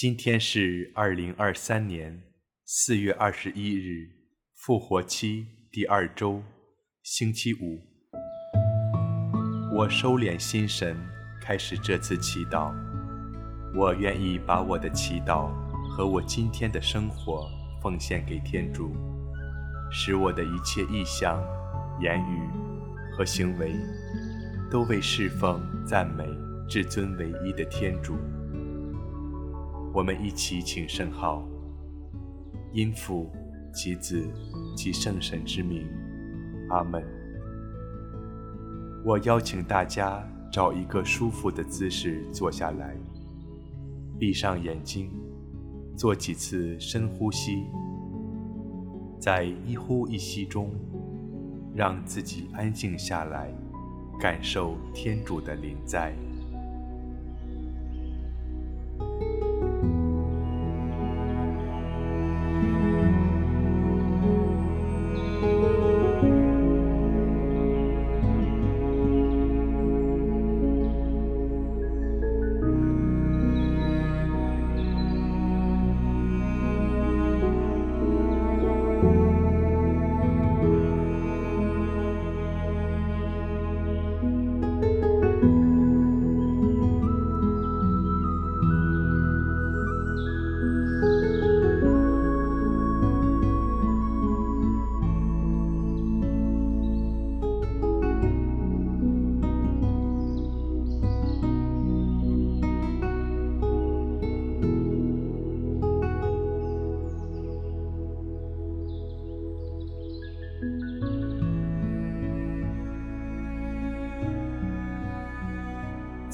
今天是二零二三年四月二十一日，复活期第二周，星期五。我收敛心神，开始这次祈祷。我愿意把我的祈祷和我今天的生活奉献给天主，使我的一切意向、言语和行为都为侍奉、赞美至尊唯一的天主。我们一起请圣号，因父及子及圣神之名，阿门。我邀请大家找一个舒服的姿势坐下来，闭上眼睛，做几次深呼吸，在一呼一吸中，让自己安静下来，感受天主的临在。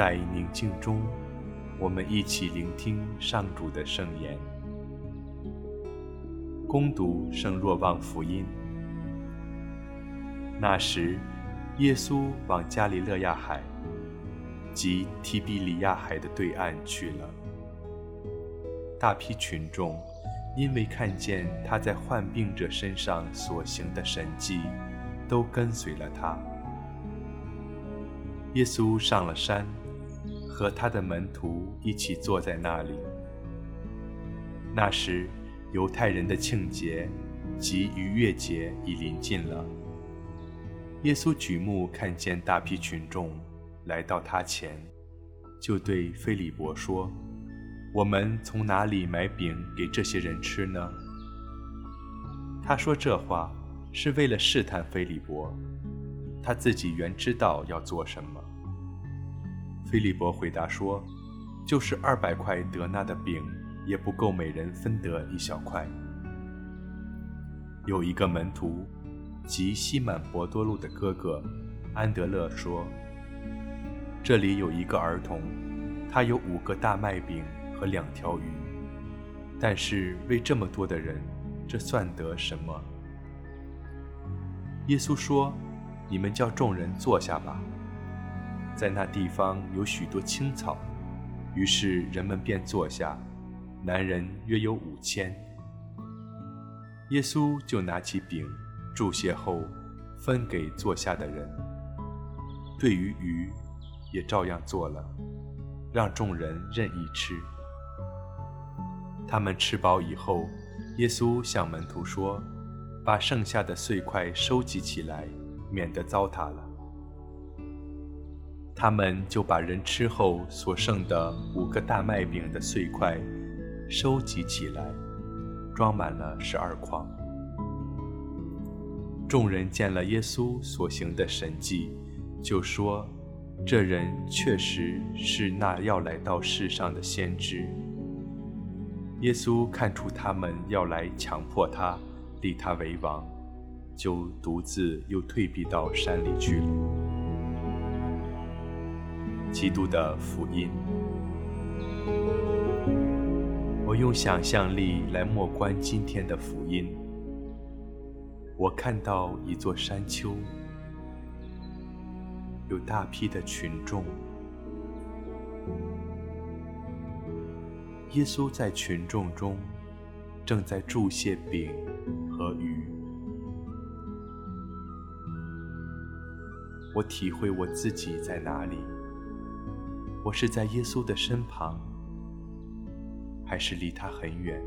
在宁静中，我们一起聆听上主的圣言。恭读圣若望福音。那时，耶稣往加利勒亚海，即提比里亚海的对岸去了。大批群众因为看见他在患病者身上所行的神迹，都跟随了他。耶稣上了山。和他的门徒一起坐在那里。那时，犹太人的庆节及逾越节已临近了。耶稣举目看见大批群众来到他前，就对菲利伯说：“我们从哪里买饼给这些人吃呢？”他说这话是为了试探菲利伯，他自己原知道要做什么。菲利伯回答说：“就是二百块德纳的饼，也不够每人分得一小块。”有一个门徒，即西满伯多禄的哥哥安德勒说：“这里有一个儿童，他有五个大麦饼和两条鱼，但是为这么多的人，这算得什么？”耶稣说：“你们叫众人坐下吧。”在那地方有许多青草，于是人们便坐下，男人约有五千。耶稣就拿起饼，祝谢后，分给坐下的人。对于鱼，也照样做了，让众人任意吃。他们吃饱以后，耶稣向门徒说：“把剩下的碎块收集起来，免得糟蹋了。”他们就把人吃后所剩的五个大麦饼的碎块收集起来，装满了十二筐。众人见了耶稣所行的神迹，就说：“这人确实是那要来到世上的先知。”耶稣看出他们要来强迫他立他为王，就独自又退避到山里去了。基督的福音，我用想象力来默观今天的福音。我看到一座山丘，有大批的群众。耶稣在群众中正在祝谢饼和鱼。我体会我自己在哪里。我是在耶稣的身旁，还是离他很远？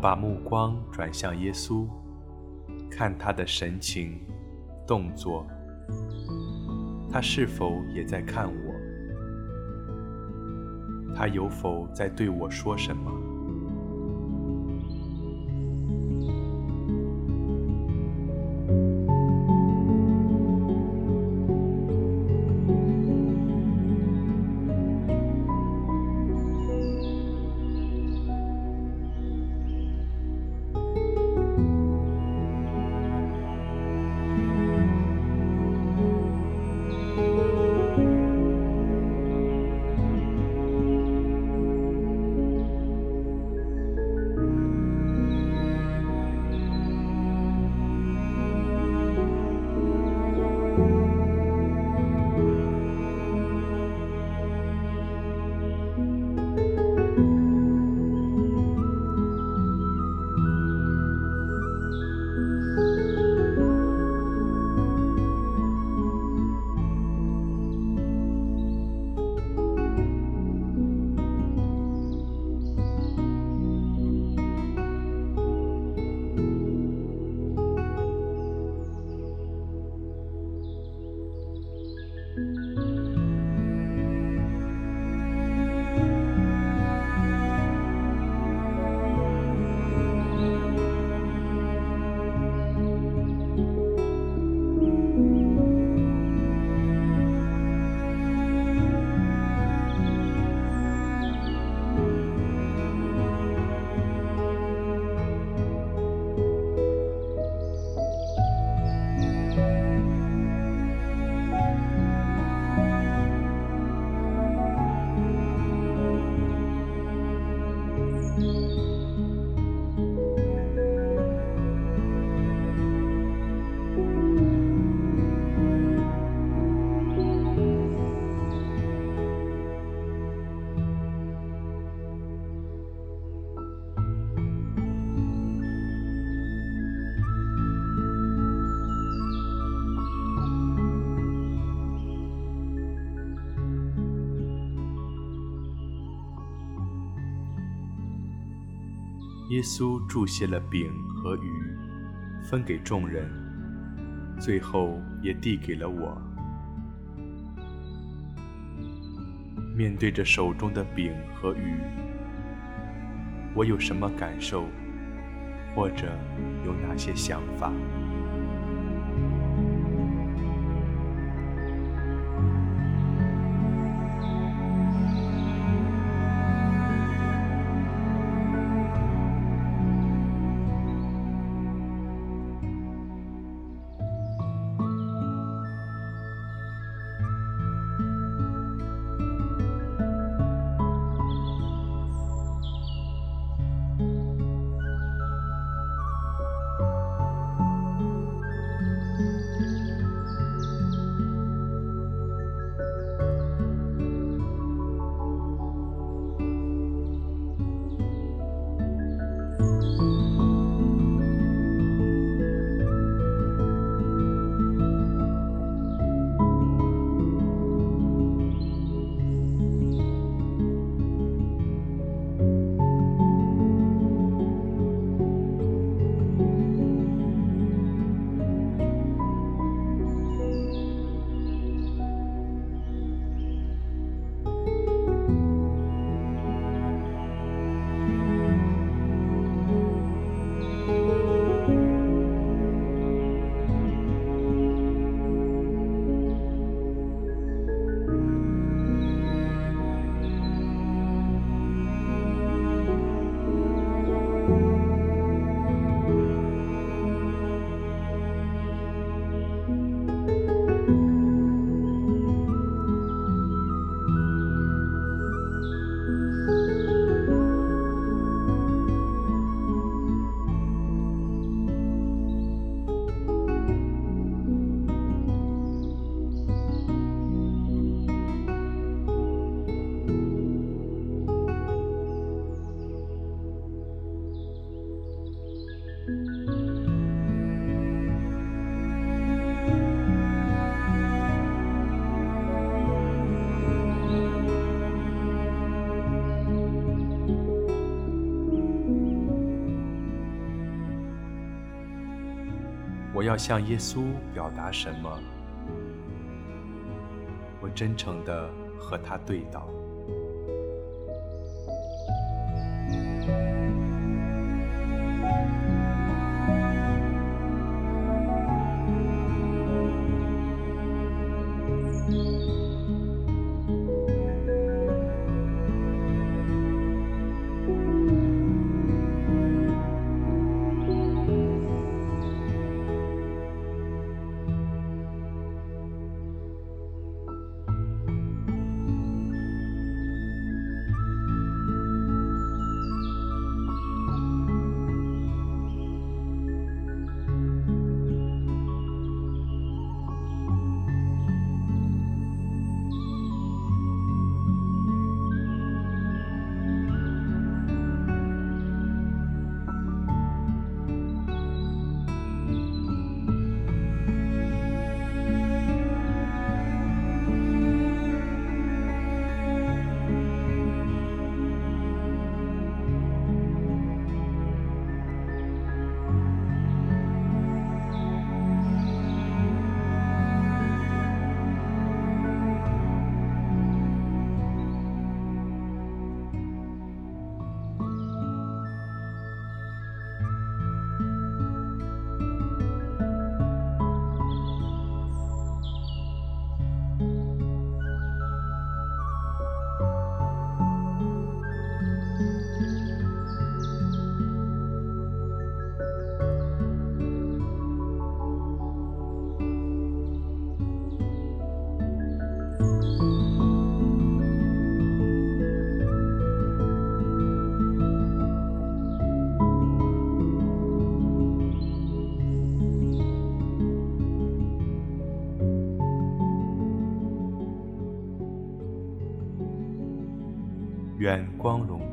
把目光转向耶稣，看他的神情、动作，他是否也在看我？他有否在对我说什么？耶稣注谢了饼和鱼，分给众人，最后也递给了我。面对着手中的饼和鱼，我有什么感受？或者有哪些想法？我要向耶稣表达什么？我真诚地和他对道。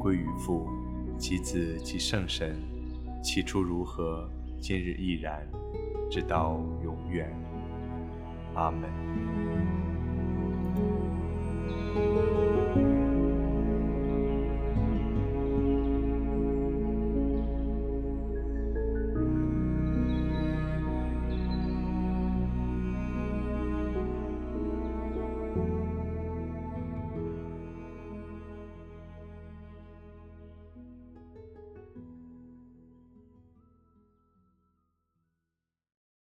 归于父、其子、即圣神，起初如何，今日亦然，直到永远。阿门。